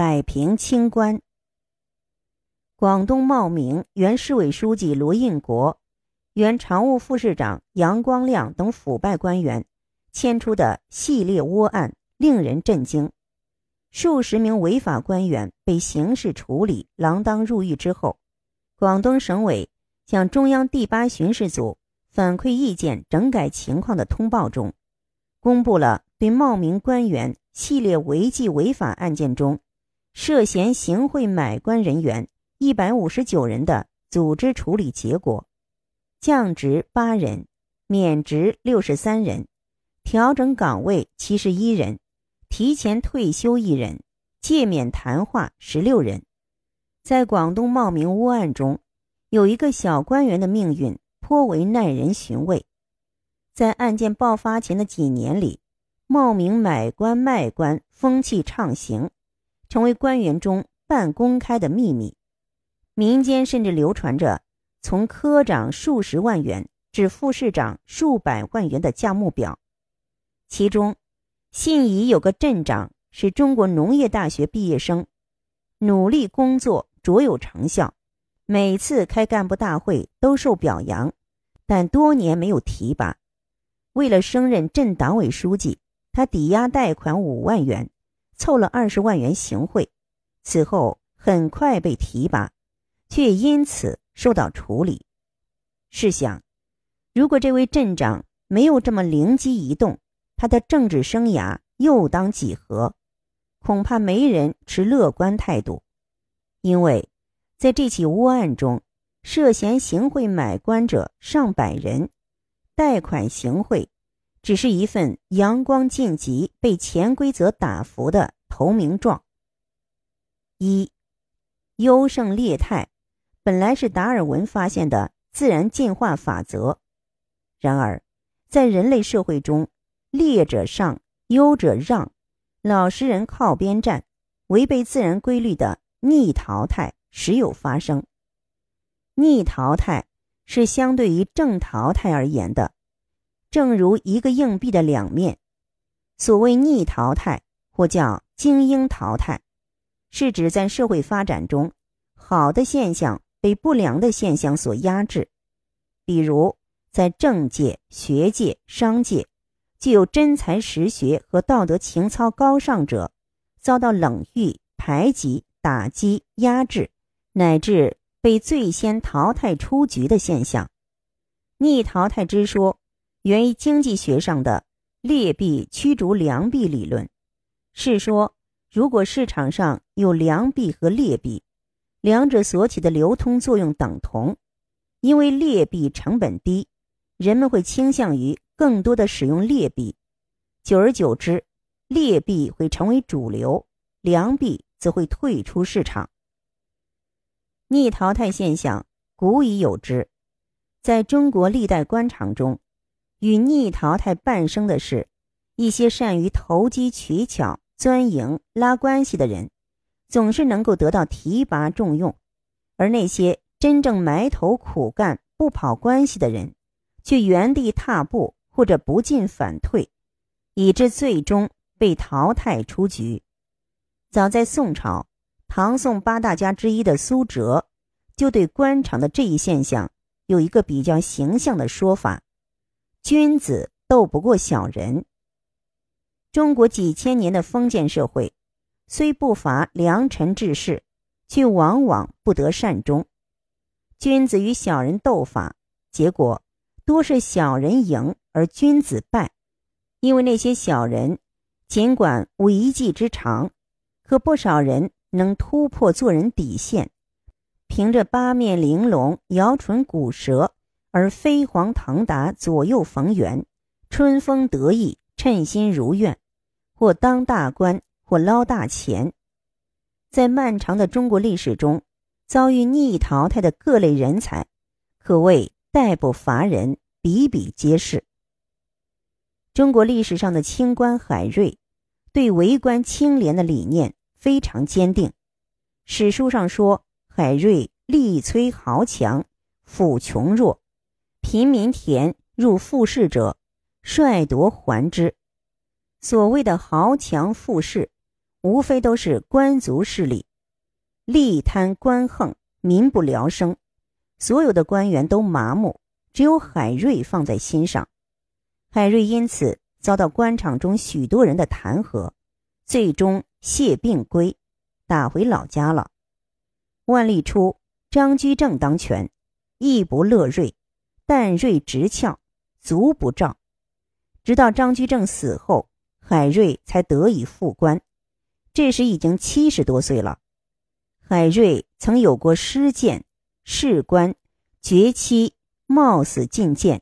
摆平清官。广东茂名原市委书记罗应国、原常务副市长杨光亮等腐败官员牵出的系列窝案令人震惊，数十名违法官员被刑事处理、锒铛入狱之后，广东省委向中央第八巡视组反馈意见整改情况的通报中，公布了对茂名官员系列违纪违法案件中。涉嫌行贿买官人员一百五十九人的组织处理结果：降职八人，免职六十三人，调整岗位七十一人，提前退休一人，诫勉谈话十六人。在广东茂名窝案中，有一个小官员的命运颇为耐人寻味。在案件爆发前的几年里，茂名买官卖官风气畅行。成为官员中半公开的秘密，民间甚至流传着从科长数十万元至副市长数百万元的价目表。其中，信宜有个镇长是中国农业大学毕业生，努力工作卓有成效，每次开干部大会都受表扬，但多年没有提拔。为了升任镇党委书记，他抵押贷款五万元。凑了二十万元行贿，此后很快被提拔，却因此受到处理。试想，如果这位镇长没有这么灵机一动，他的政治生涯又当几何？恐怕没人持乐观态度，因为在这起窝案中，涉嫌行贿买官者上百人，贷款行贿。只是一份阳光晋级被潜规则打服的投名状。一，优胜劣汰，本来是达尔文发现的自然进化法则，然而，在人类社会中，劣者上，优者让，老实人靠边站，违背自然规律的逆淘汰时有发生。逆淘汰是相对于正淘汰而言的。正如一个硬币的两面，所谓逆淘汰或叫精英淘汰，是指在社会发展中，好的现象被不良的现象所压制。比如，在政界、学界、商界，具有真才实学和道德情操高尚者，遭到冷遇、排挤、打击、压制，乃至被最先淘汰出局的现象。逆淘汰之说。源于经济学上的劣币驱逐良币理论，是说，如果市场上有良币和劣币，两者所起的流通作用等同，因为劣币成本低，人们会倾向于更多的使用劣币，久而久之，劣币会成为主流，良币则会退出市场。逆淘汰现象古已有之，在中国历代官场中。与逆淘汰伴生的是，一些善于投机取巧、钻营拉关系的人，总是能够得到提拔重用；而那些真正埋头苦干、不跑关系的人，却原地踏步或者不进反退，以致最终被淘汰出局。早在宋朝，唐宋八大家之一的苏辙，就对官场的这一现象有一个比较形象的说法。君子斗不过小人。中国几千年的封建社会，虽不乏良臣志士，却往往不得善终。君子与小人斗法，结果多是小人赢而君子败。因为那些小人尽管无一技之长，可不少人能突破做人底线，凭着八面玲珑、摇唇鼓舌。而飞黄腾达，左右逢源，春风得意，称心如愿，或当大官，或捞大钱。在漫长的中国历史中，遭遇逆淘汰的各类人才，可谓代不乏人，比比皆是。中国历史上的清官海瑞，对为官清廉的理念非常坚定。史书上说，海瑞力摧豪强，抚穷弱。贫民田入富士者，率夺还之。所谓的豪强富士，无非都是官族势力，吏贪官横，民不聊生。所有的官员都麻木，只有海瑞放在心上。海瑞因此遭到官场中许多人的弹劾，最终谢病归，打回老家了。万历初，张居正当权，亦不乐瑞，但锐直翘，足不照。直到张居正死后，海瑞才得以复官。这时已经七十多岁了。海瑞曾有过失谏、仕官、绝妻，冒死进谏，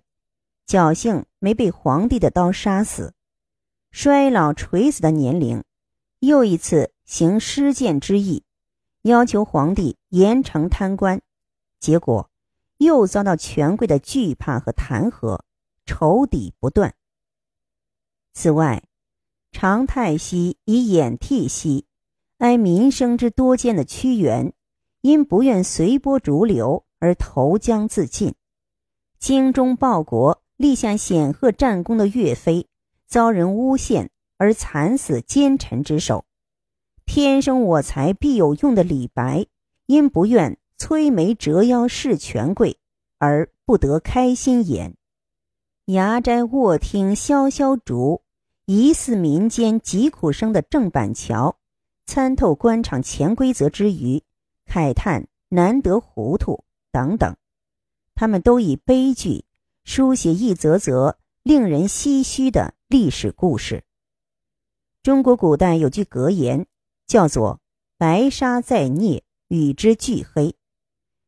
侥幸没被皇帝的刀杀死。衰老垂死的年龄，又一次行失谏之意，要求皇帝严惩贪官，结果又遭到权贵的惧怕和弹劾，仇敌不断。此外，常太息以掩替熙，哀民生之多艰的屈原，因不愿随波逐流而投江自尽；精忠报国、立下显赫战功的岳飞，遭人诬陷而惨死奸臣之手；天生我材必有用的李白，因不愿摧眉折腰事权贵，而不得开心颜；牙斋卧听萧萧竹。疑似民间疾苦声的郑板桥，参透官场潜规则之余，慨叹难得糊涂等等，他们都以悲剧书写一则则令人唏嘘的历史故事。中国古代有句格言，叫做“白沙在涅，与之俱黑”。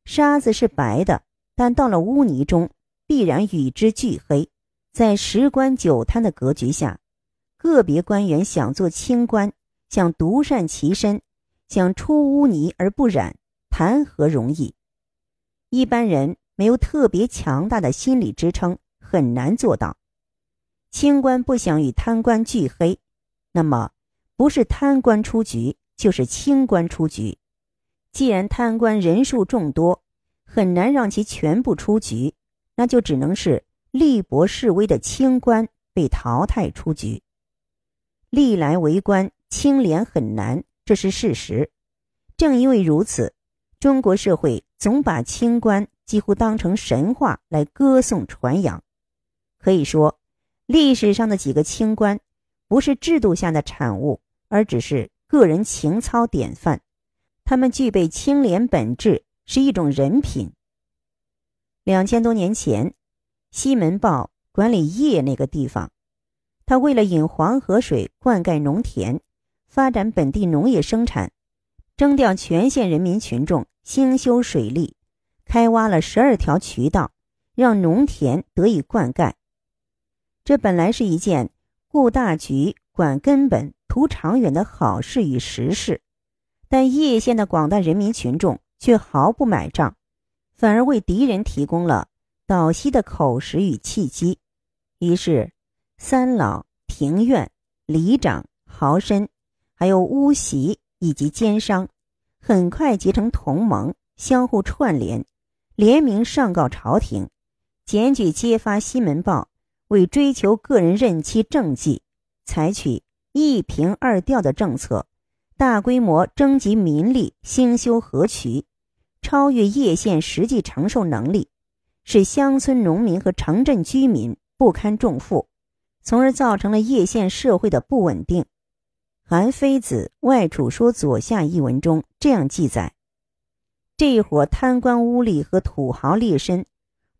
沙子是白的，但到了污泥中，必然与之俱黑。在十官九贪的格局下。个别官员想做清官，想独善其身，想出污泥而不染，谈何容易？一般人没有特别强大的心理支撑，很难做到。清官不想与贪官俱黑，那么不是贪官出局，就是清官出局。既然贪官人数众多，很难让其全部出局，那就只能是力薄势微的清官被淘汰出局。历来为官清廉很难，这是事实。正因为如此，中国社会总把清官几乎当成神话来歌颂传扬。可以说，历史上的几个清官，不是制度下的产物，而只是个人情操典范。他们具备清廉本质，是一种人品。两千多年前，西门豹管理邺那个地方。他为了引黄河水灌溉农田，发展本地农业生产，征调全县人民群众兴修水利，开挖了十二条渠道，让农田得以灌溉。这本来是一件顾大局、管根本、图长远的好事与实事，但叶县的广大人民群众却毫不买账，反而为敌人提供了倒吸的口实与契机，于是。三老、庭院、里长、豪绅，还有巫习以及奸商，很快结成同盟，相互串联，联名上告朝廷，检举揭发西门豹为追求个人任期政绩，采取一平二调的政策，大规模征集民力兴修河渠，超越叶县实际承受能力，使乡村农民和城镇居民不堪重负。从而造成了叶县社会的不稳定。韩非子《外储说左下》一文中这样记载：这一伙贪官污吏和土豪劣绅，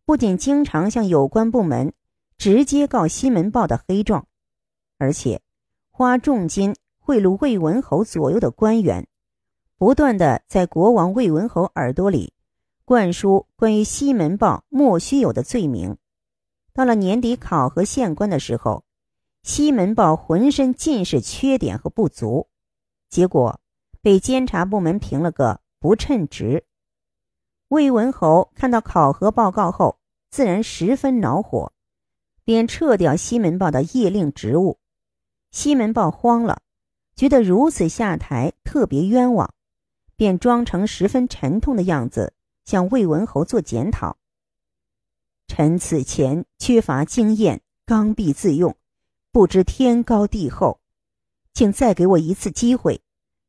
不仅经常向有关部门直接告西门豹的黑状，而且花重金贿赂魏文侯左右的官员，不断的在国王魏文侯耳朵里灌输关于西门豹莫须有的罪名。到了年底考核县官的时候，西门豹浑身尽是缺点和不足，结果被监察部门评了个不称职。魏文侯看到考核报告后，自然十分恼火，便撤掉西门豹的业令职务。西门豹慌了，觉得如此下台特别冤枉，便装成十分沉痛的样子向魏文侯做检讨。臣此前缺乏经验，刚愎自用，不知天高地厚。请再给我一次机会。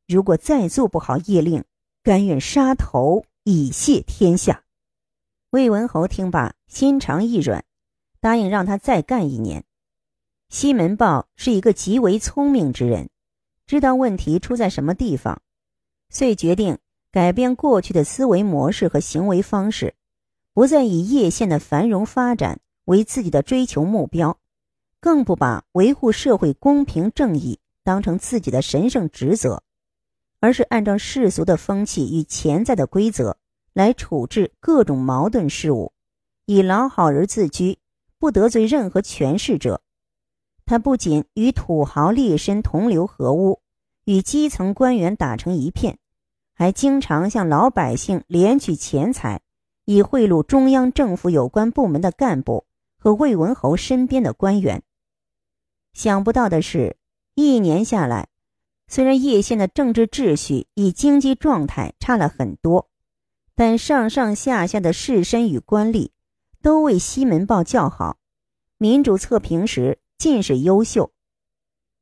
如果再做不好业令，甘愿杀头以谢天下。魏文侯听罢，心肠一软，答应让他再干一年。西门豹是一个极为聪明之人，知道问题出在什么地方，遂决定改变过去的思维模式和行为方式，不再以叶县的繁荣发展为自己的追求目标，更不把维护社会公平正义当成自己的神圣职责。而是按照世俗的风气与潜在的规则来处置各种矛盾事务，以老好人自居，不得罪任何权势者。他不仅与土豪劣绅同流合污，与基层官员打成一片，还经常向老百姓敛取钱财，以贿赂中央政府有关部门的干部和魏文侯身边的官员。想不到的是，一年下来。虽然叶县的政治秩序与经济状态差了很多，但上上下下的士绅与官吏都为西门豹叫好，民主测评时尽是优秀。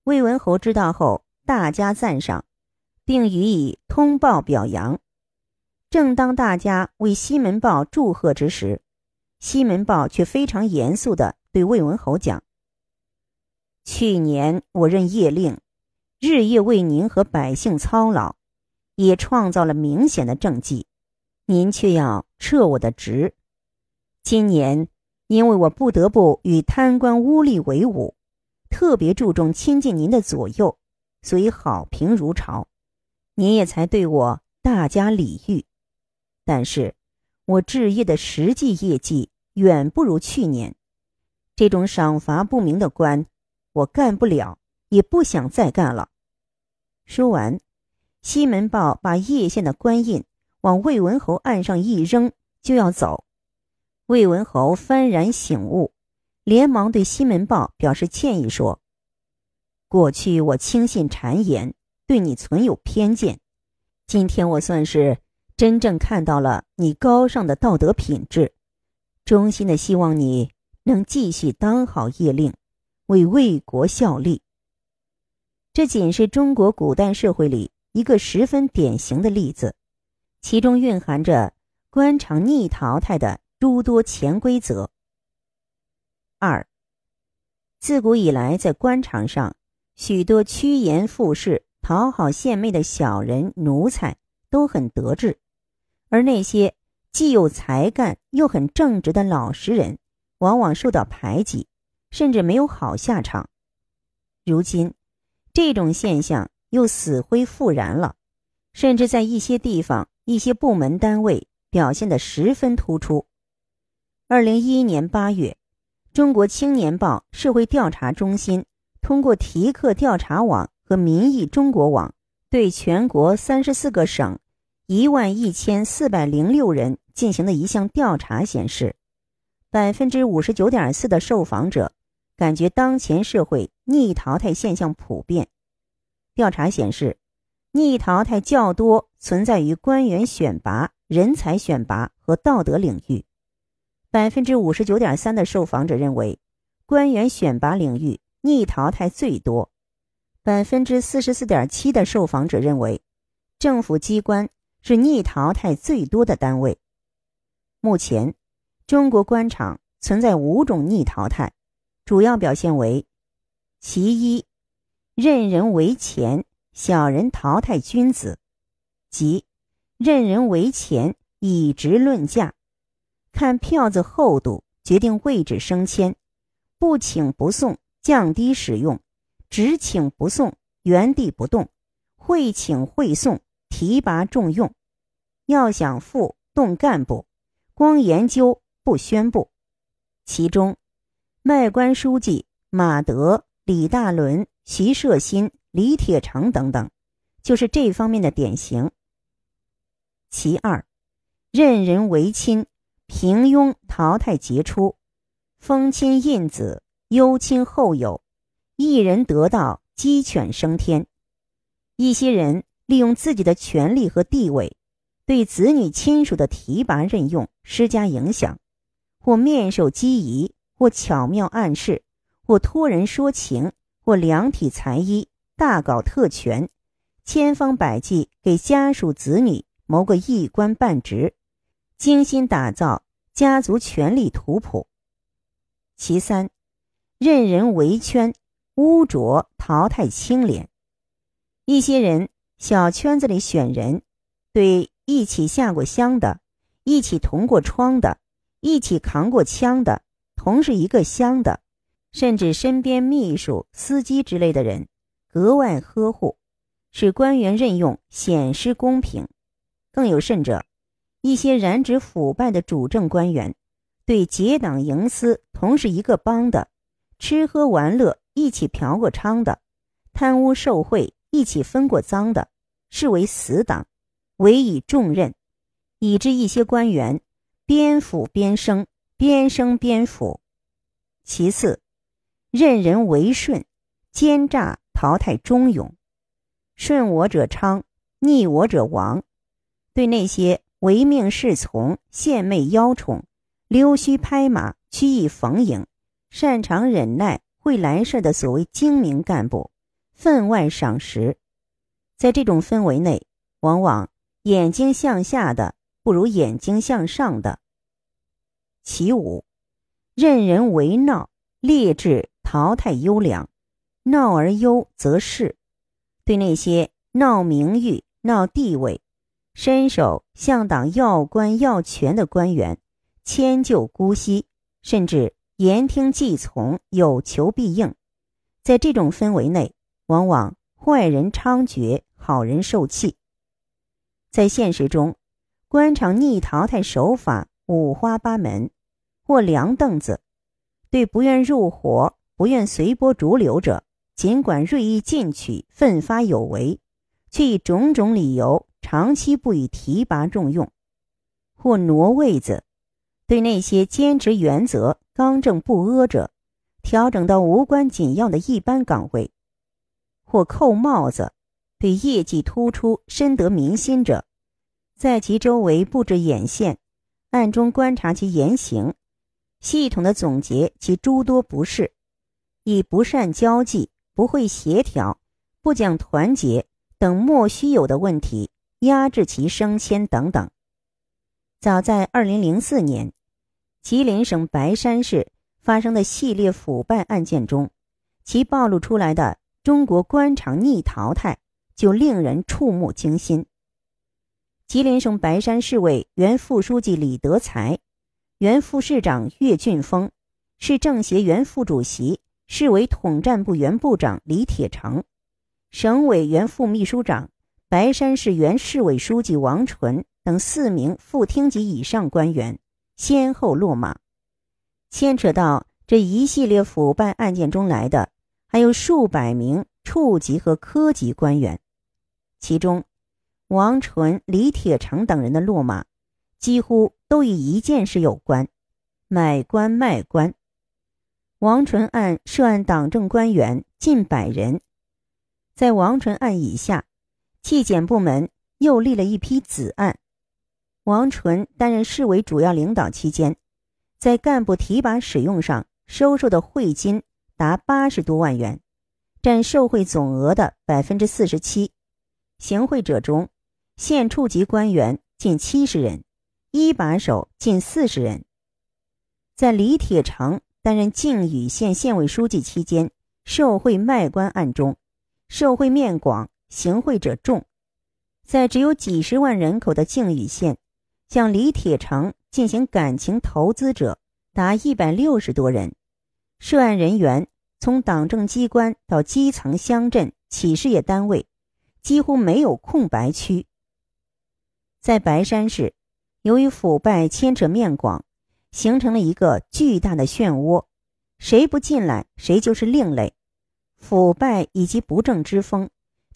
魏文侯知道后，大加赞赏，并予以通报表扬。正当大家为西门豹祝贺之时，西门豹却非常严肃地对魏文侯讲：“去年我任夜令。”日夜为您和百姓操劳，也创造了明显的政绩，您却要撤我的职。今年因为我不得不与贪官污吏为伍，特别注重亲近您的左右，所以好评如潮，您也才对我大加礼遇。但是，我置业的实际业绩远不如去年，这种赏罚不明的官，我干不了，也不想再干了。说完，西门豹把叶县的官印往魏文侯案上一扔，就要走。魏文侯幡然醒悟，连忙对西门豹表示歉意，说：“过去我轻信谗言，对你存有偏见。今天我算是真正看到了你高尚的道德品质，衷心的希望你能继续当好业令，为魏国效力。”这仅是中国古代社会里一个十分典型的例子，其中蕴含着官场逆淘汰的诸多潜规则。二，自古以来，在官场上，许多趋炎附势、讨好献媚的小人奴才都很得志，而那些既有才干又很正直的老实人，往往受到排挤，甚至没有好下场。如今。这种现象又死灰复燃了，甚至在一些地方、一些部门单位表现得十分突出。二零一一年八月，中国青年报社会调查中心通过提克调查网和民意中国网对全国三十四个省一万一千四百零六人进行的一项调查显示，百分之五十九点四的受访者。感觉当前社会逆淘汰现象普遍。调查显示，逆淘汰较多存在于官员选拔、人才选拔和道德领域。百分之五十九点三的受访者认为，官员选拔领域逆淘汰最多。百分之四十四点七的受访者认为，政府机关是逆淘汰最多的单位。目前，中国官场存在五种逆淘汰。主要表现为：其一，任人唯钱，小人淘汰君子；即任人唯钱，以职论价，看票子厚度决定位置升迁，不请不送，降低使用；只请不送，原地不动；会请会送，提拔重用。要想富，动干部，光研究不宣布。其中。卖官书记马德、李大伦、徐社新、李铁成等等，就是这方面的典型。其二，任人唯亲，平庸淘汰杰出，封亲印子，优亲厚友，一人得道，鸡犬升天。一些人利用自己的权力和地位，对子女亲属的提拔任用施加影响，或面授机宜。或巧妙暗示，或托人说情，或量体裁衣，大搞特权，千方百计给家属子女谋个一官半职，精心打造家族权力图谱。其三，任人围圈，污浊淘汰清廉。一些人小圈子里选人，对一起下过乡的、一起同过窗的、一起扛过枪的、同是一个乡的，甚至身边秘书、司机之类的人，格外呵护，使官员任用显失公平。更有甚者，一些染指腐败的主政官员。对结党营私、同是一个帮的、吃喝玩乐一起嫖过娼的、贪污受贿一起分过赃的，视为死党，委以重任，以致一些官员边腐边升，边升边腐。其次，任人为顺，奸诈淘汰忠勇，顺我者昌，逆我者亡。对那些唯命是从、献媚邀宠。溜须拍马、曲意逢迎、擅长忍耐、会来事的所谓精明干部，分外赏识。在这种氛围内，往往眼睛向下的不如眼睛向上的。其五，任人为闹，劣质淘汰优良，闹而优则仕。对那些闹名誉、闹地位、伸手向党要官要权的官员。迁就姑息，甚至言听计从，有求必应。在这种氛围内，往往坏人猖獗，好人受气。在现实中，官场逆淘汰手法五花八门，或凉凳子，对不愿入伙、不愿随波逐流者，尽管锐意进取、奋发有为，却以种种理由长期不予提拔重用；或挪位子。对那些坚持原则、刚正不阿者，调整到无关紧要的一般岗位；或扣帽子，对业绩突出、深得民心者，在其周围布置眼线，暗中观察其言行，系统的总结其诸多不是，以不善交际、不会协调、不讲团结等莫须有的问题压制其升迁等等。早在二零零四年。吉林省白山市发生的系列腐败案件中，其暴露出来的中国官场逆淘汰就令人触目惊心。吉林省白山市委原副书记李德才、原副市长岳俊峰、市政协原副主席、市委统战部原部长李铁成、省委原副秘书长、白山市原市委书记王纯等四名副厅级以上官员。先后落马，牵扯到这一系列腐败案件中来的，还有数百名处级和科级官员，其中，王纯、李铁成等人的落马，几乎都与一件事有关：买官卖官。王纯案涉案党政官员近百人，在王纯案以下，纪检部门又立了一批子案。王纯担任市委主要领导期间，在干部提拔使用上收受的贿金达八十多万元，占受贿总额的百分之四十七。行贿者中，县处级官员近七十人，一把手近四十人。在李铁成担任靖宇县县委书记期间，受贿卖官案中，受贿面广，行贿者众。在只有几十万人口的靖宇县。向李铁成进行感情投资者达一百六十多人，涉案人员从党政机关到基层乡镇企事业单位，几乎没有空白区。在白山市，由于腐败牵扯面广，形成了一个巨大的漩涡，谁不进来，谁就是另类。腐败以及不正之风，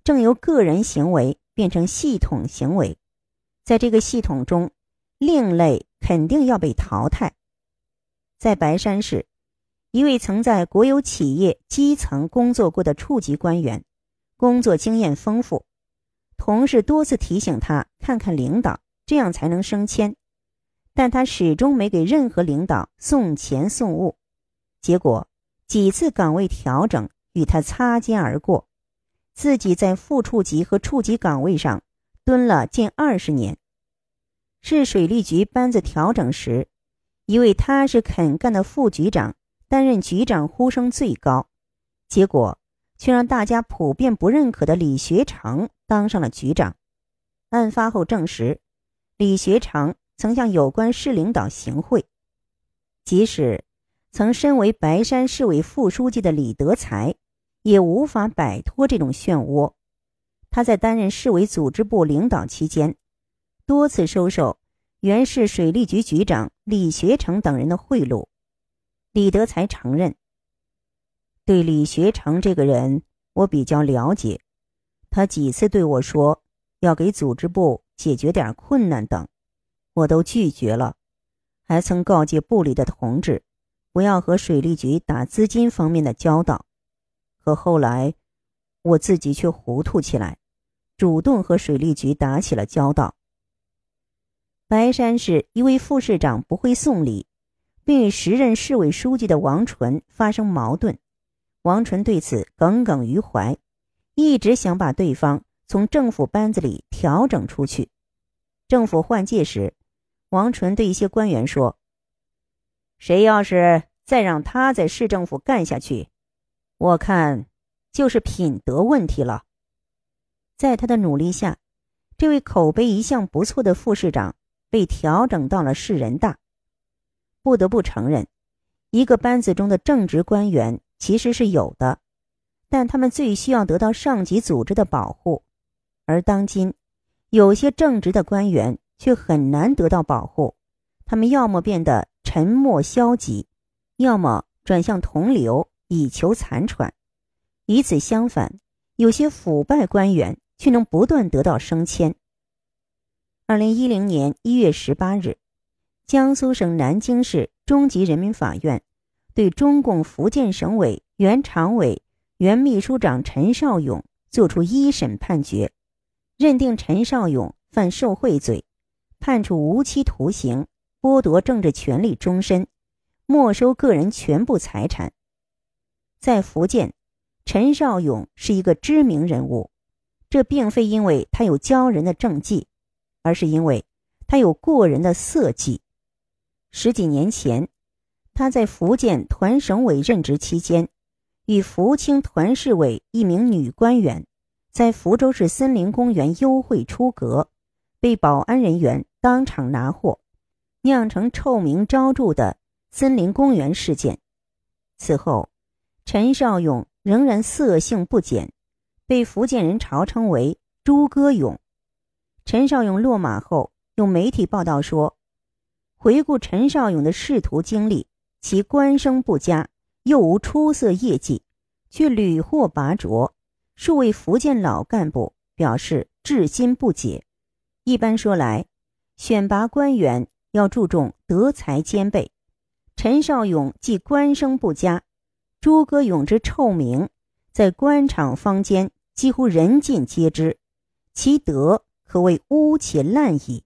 正由个人行为变成系统行为，在这个系统中。另类肯定要被淘汰。在白山市，一位曾在国有企业基层工作过的处级官员，工作经验丰富，同事多次提醒他看看领导，这样才能升迁，但他始终没给任何领导送钱送物，结果几次岗位调整与他擦肩而过，自己在副处级和处级岗位上蹲了近二十年。市水利局班子调整时，一位踏实肯干的副局长担任局长呼声最高，结果却让大家普遍不认可的李学成当上了局长。案发后证实，李学成曾向有关市领导行贿，即使曾身为白山市委副书记的李德才。也无法摆脱这种漩涡。他在担任市委组织部领导期间，多次收受原市水利局局长李学成等人的贿赂。李德才承认，对李学成这个人我比较了解，他几次对我说要给组织部解决点困难等，我都拒绝了，还曾告诫部里的同志，不要和水利局打资金方面的交道。可后来，我自己却糊涂起来，主动和水利局打起了交道。白山市一位副市长不会送礼，并与时任市委书记的王纯发生矛盾。王纯对此耿耿于怀，一直想把对方从政府班子里调整出去。政府换届时，王纯对一些官员说：“谁要是再让他在市政府干下去。”我看，就是品德问题了。在他的努力下，这位口碑一向不错的副市长被调整到了市人大。不得不承认，一个班子中的正职官员其实是有的，但他们最需要得到上级组织的保护。而当今，有些正直的官员却很难得到保护，他们要么变得沉默消极，要么转向同流。以求残喘，与此相反，有些腐败官员却能不断得到升迁。二零一零年一月十八日，江苏省南京市中级人民法院对中共福建省委原常委、原秘书长陈绍勇作出一审判决，认定陈绍勇犯受贿罪，判处无期徒刑，剥夺政治权利终身，没收个人全部财产。在福建，陈绍勇是一个知名人物，这并非因为他有骄人的政绩，而是因为他有过人的色计。十几年前，他在福建团省委任职期间，与福清团市委一名女官员在福州市森林公园幽会出阁，被保安人员当场拿获，酿成臭名昭著的森林公园事件。此后。陈绍勇仍然色性不减，被福建人嘲称为“猪哥勇”。陈绍勇落马后，有媒体报道说：“回顾陈绍勇的仕途经历，其官声不佳，又无出色业绩，却屡获拔擢。数位福建老干部表示至今不解。一般说来，选拔官员要注重德才兼备。陈绍勇既官声不佳。”诸葛勇之臭名，在官场坊间几乎人尽皆知，其德可谓污且滥矣。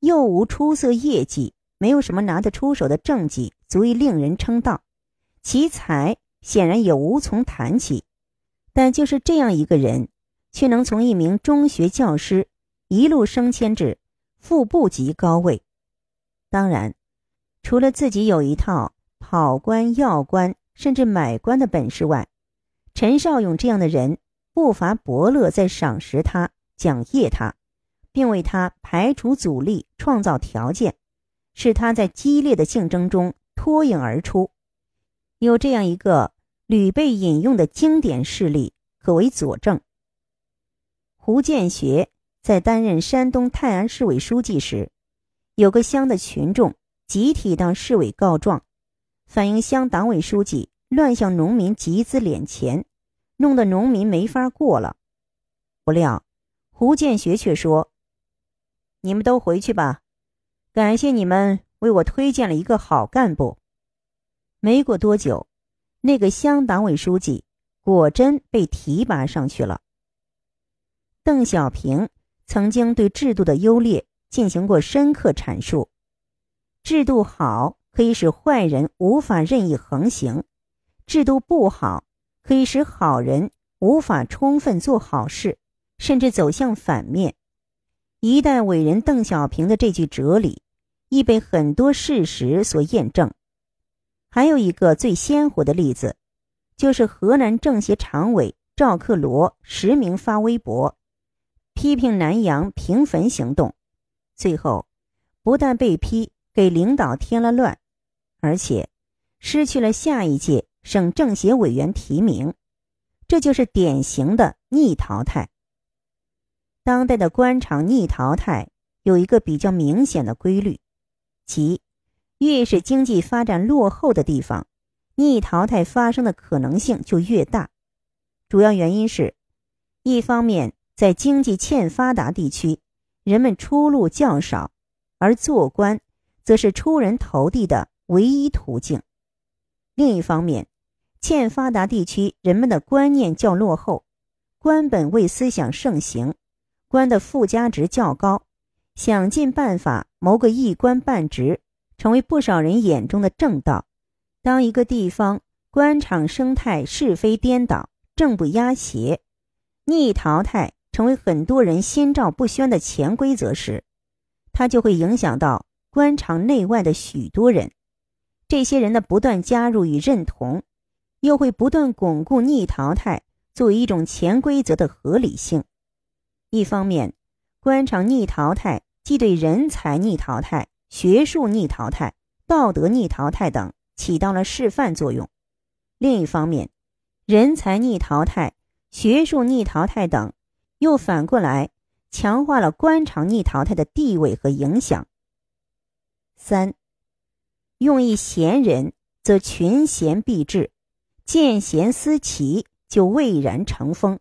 又无出色业绩，没有什么拿得出手的政绩足以令人称道，其才显然也无从谈起。但就是这样一个人，却能从一名中学教师一路升迁至副部级高位。当然，除了自己有一套跑官要官。甚至买官的本事外，陈绍勇这样的人不乏伯乐在赏识他、奖业他，并为他排除阻力、创造条件，使他在激烈的竞争中脱颖而出。有这样一个屡被引用的经典事例可为佐证：胡建学在担任山东泰安市委书记时，有个乡的群众集体到市委告状。反映乡党委书记乱向农民集资敛钱，弄得农民没法过了。不料，胡建学却说：“你们都回去吧，感谢你们为我推荐了一个好干部。”没过多久，那个乡党委书记果真被提拔上去了。邓小平曾经对制度的优劣进行过深刻阐述：制度好。可以使坏人无法任意横行，制度不好可以使好人无法充分做好事，甚至走向反面。一代伟人邓小平的这句哲理，亦被很多事实所验证。还有一个最鲜活的例子，就是河南政协常委赵克罗实名发微博，批评南阳平坟行动，最后不但被批给领导添了乱，而且失去了下一届省政协委员提名，这就是典型的逆淘汰。当代的官场逆淘汰有一个比较明显的规律，即越是经济发展落后的地方，逆淘汰发生的可能性就越大。主要原因是，一方面在经济欠发达地区，人们出路较少，而做官则是出人头地的唯一途径；另一方面，欠发达地区人们的观念较落后，官本位思想盛行。官的附加值较高，想尽办法谋个一官半职，成为不少人眼中的正道。当一个地方官场生态是非颠倒、正不压邪、逆淘汰成为很多人心照不宣的潜规则时，它就会影响到官场内外的许多人。这些人的不断加入与认同，又会不断巩固逆淘汰作为一种潜规则的合理性。一方面，官场逆淘汰既对人才逆淘汰、学术逆淘汰、道德逆淘汰等起到了示范作用；另一方面，人才逆淘汰、学术逆淘汰等又反过来强化了官场逆淘汰的地位和影响。三，用一贤人，则群贤毕至；见贤思齐，就蔚然成风。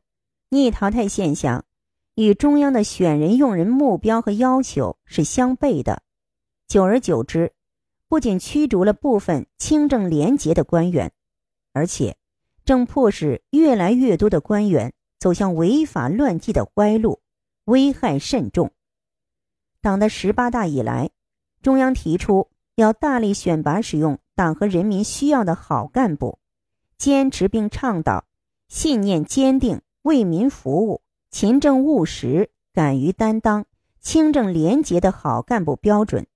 逆淘汰现象。与中央的选人用人目标和要求是相悖的，久而久之，不仅驱逐了部分清正廉洁的官员，而且正迫使越来越多的官员走向违法乱纪的歪路，危害甚重。党的十八大以来，中央提出要大力选拔使用党和人民需要的好干部，坚持并倡导信念坚定、为民服务。勤政务实、敢于担当、清正廉洁的好干部标准，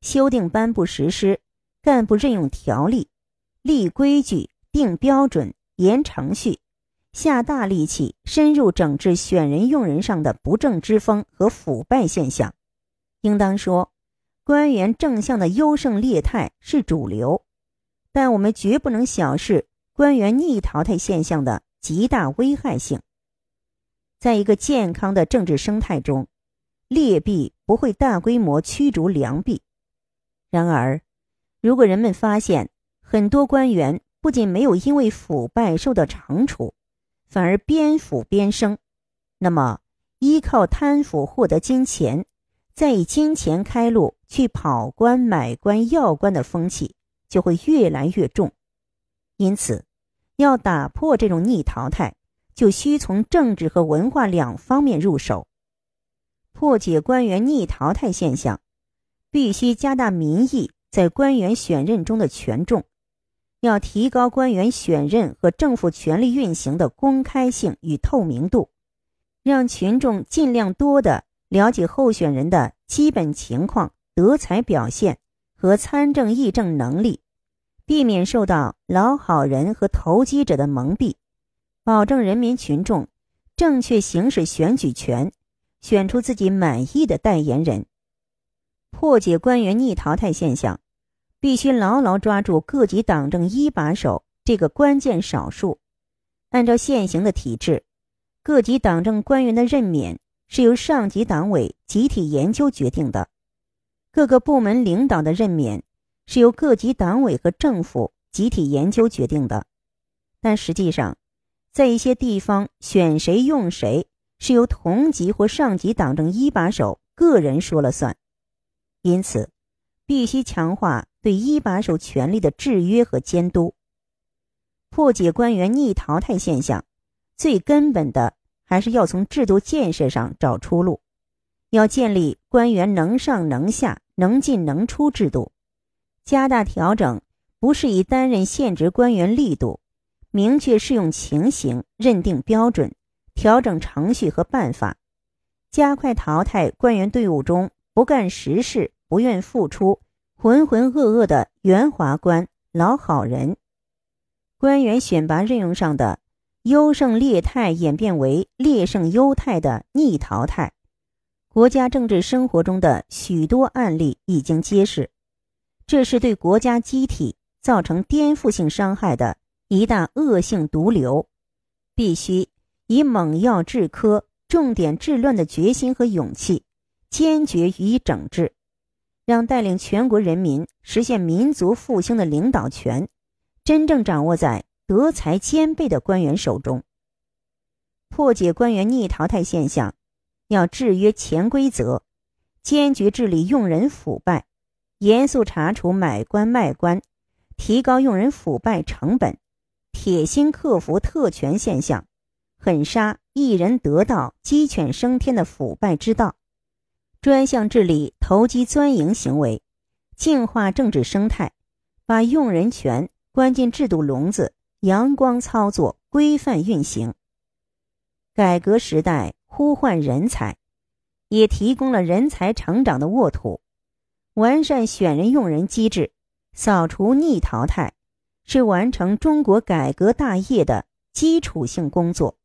修订颁布实施干部任用条例，立规矩、定标准、严程序，下大力气深入整治选人用人上的不正之风和腐败现象。应当说，官员正向的优胜劣汰是主流，但我们绝不能小视官员逆淘汰现象的极大危害性。在一个健康的政治生态中，劣币不会大规模驱逐良币。然而，如果人们发现很多官员不仅没有因为腐败受到惩处，反而边腐边升，那么依靠贪腐获得金钱，再以金钱开路去跑官、买官、要官的风气就会越来越重。因此，要打破这种逆淘汰。就需从政治和文化两方面入手，破解官员逆淘汰现象，必须加大民意在官员选任中的权重，要提高官员选任和政府权力运行的公开性与透明度，让群众尽量多的了解候选人的基本情况、德才表现和参政议政能力，避免受到老好人和投机者的蒙蔽。保证人民群众正确行使选举权，选出自己满意的代言人。破解官员逆淘汰现象，必须牢牢抓住各级党政一把手这个关键少数。按照现行的体制，各级党政官员的任免是由上级党委集体研究决定的；各个部门领导的任免是由各级党委和政府集体研究决定的。但实际上，在一些地方，选谁用谁是由同级或上级党政一把手个人说了算，因此，必须强化对一把手权力的制约和监督。破解官员逆淘汰现象，最根本的还是要从制度建设上找出路，要建立官员能上能下、能进能出制度，加大调整不适宜担任现职官员力度。明确适用情形，认定标准，调整程序和办法，加快淘汰官员队伍中不干实事、不愿付出、浑浑噩噩的圆滑官、老好人。官员选拔任用上的优胜劣汰演变为劣胜优汰的逆淘汰，国家政治生活中的许多案例已经揭示，这是对国家机体造成颠覆性伤害的一大恶性毒瘤，必须以猛药治科、重点治乱的决心和勇气，坚决予以整治，让带领全国人民实现民族复兴的领导权。真正掌握在德才兼备的官员手中。破解官员逆淘汰现象，要制约潜规则，坚决治理用人腐败，严肃查处买官卖官，提高用人腐败成本，铁心克服特权现象，狠杀一人得道鸡犬升天的腐败之道，专项治理投机钻营行为，净化政治生态，把用人权。关进制度笼子，阳光操作，规范运行。改革时代呼唤人才，也提供了人才成长的沃土。完善选人用人机制，扫除逆淘汰，是完成中国改革大业的基础性工作。